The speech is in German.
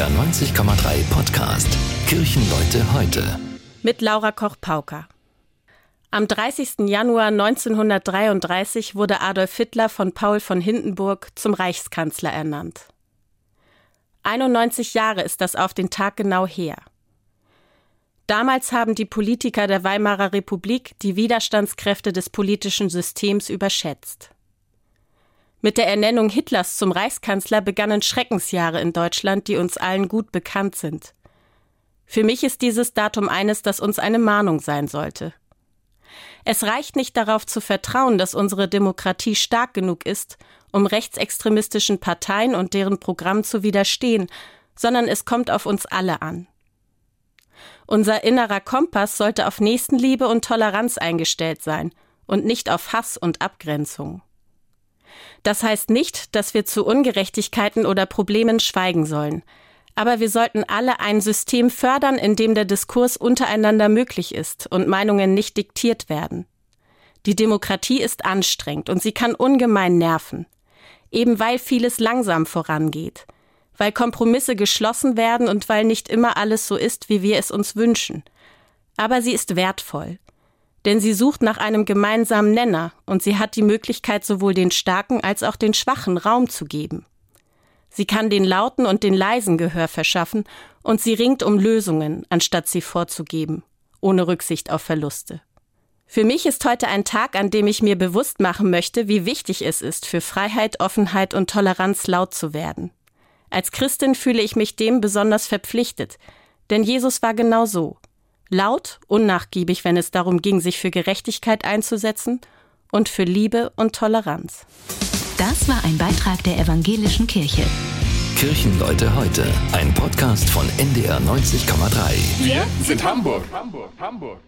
NDR 90,3 Podcast. Kirchenleute heute. Mit Laura Koch-Pauker. Am 30. Januar 1933 wurde Adolf Hitler von Paul von Hindenburg zum Reichskanzler ernannt. 91 Jahre ist das auf den Tag genau her. Damals haben die Politiker der Weimarer Republik die Widerstandskräfte des politischen Systems überschätzt. Mit der Ernennung Hitlers zum Reichskanzler begannen Schreckensjahre in Deutschland, die uns allen gut bekannt sind. Für mich ist dieses Datum eines, das uns eine Mahnung sein sollte. Es reicht nicht darauf zu vertrauen, dass unsere Demokratie stark genug ist, um rechtsextremistischen Parteien und deren Programm zu widerstehen, sondern es kommt auf uns alle an. Unser innerer Kompass sollte auf Nächstenliebe und Toleranz eingestellt sein und nicht auf Hass und Abgrenzung. Das heißt nicht, dass wir zu Ungerechtigkeiten oder Problemen schweigen sollen. Aber wir sollten alle ein System fördern, in dem der Diskurs untereinander möglich ist und Meinungen nicht diktiert werden. Die Demokratie ist anstrengend und sie kann ungemein nerven. Eben weil vieles langsam vorangeht. Weil Kompromisse geschlossen werden und weil nicht immer alles so ist, wie wir es uns wünschen. Aber sie ist wertvoll denn sie sucht nach einem gemeinsamen Nenner und sie hat die Möglichkeit, sowohl den Starken als auch den Schwachen Raum zu geben. Sie kann den Lauten und den Leisen Gehör verschaffen und sie ringt um Lösungen, anstatt sie vorzugeben, ohne Rücksicht auf Verluste. Für mich ist heute ein Tag, an dem ich mir bewusst machen möchte, wie wichtig es ist, für Freiheit, Offenheit und Toleranz laut zu werden. Als Christin fühle ich mich dem besonders verpflichtet, denn Jesus war genau so laut, unnachgiebig, wenn es darum ging, sich für Gerechtigkeit einzusetzen und für Liebe und Toleranz. Das war ein Beitrag der evangelischen Kirche. Kirchenleute heute, ein Podcast von NDR 90,3. Wir sind Hamburg. Hamburg, Hamburg.